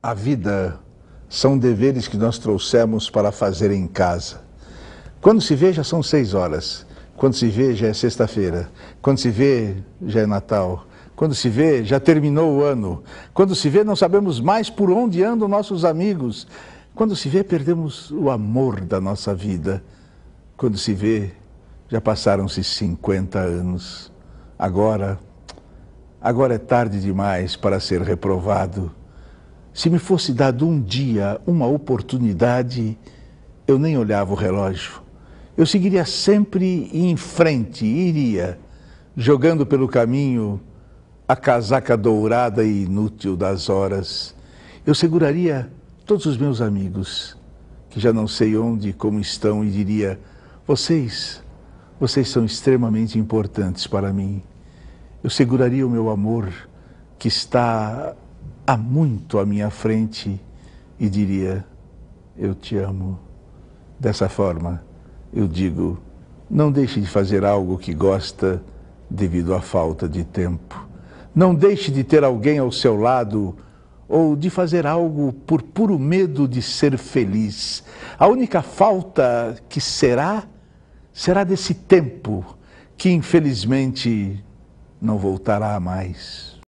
A vida são deveres que nós trouxemos para fazer em casa. Quando se vê, já são seis horas. Quando se vê, já é sexta-feira. Quando se vê, já é Natal. Quando se vê, já terminou o ano. Quando se vê, não sabemos mais por onde andam nossos amigos. Quando se vê, perdemos o amor da nossa vida. Quando se vê, já passaram-se 50 anos. Agora, agora é tarde demais para ser reprovado. Se me fosse dado um dia, uma oportunidade, eu nem olhava o relógio. Eu seguiria sempre em frente, iria, jogando pelo caminho a casaca dourada e inútil das horas. Eu seguraria todos os meus amigos, que já não sei onde e como estão, e diria: Vocês, vocês são extremamente importantes para mim. Eu seguraria o meu amor, que está há muito à minha frente e diria: Eu te amo. Dessa forma, eu digo: não deixe de fazer algo que gosta devido à falta de tempo. Não deixe de ter alguém ao seu lado ou de fazer algo por puro medo de ser feliz. A única falta que será, será desse tempo que infelizmente não voltará mais.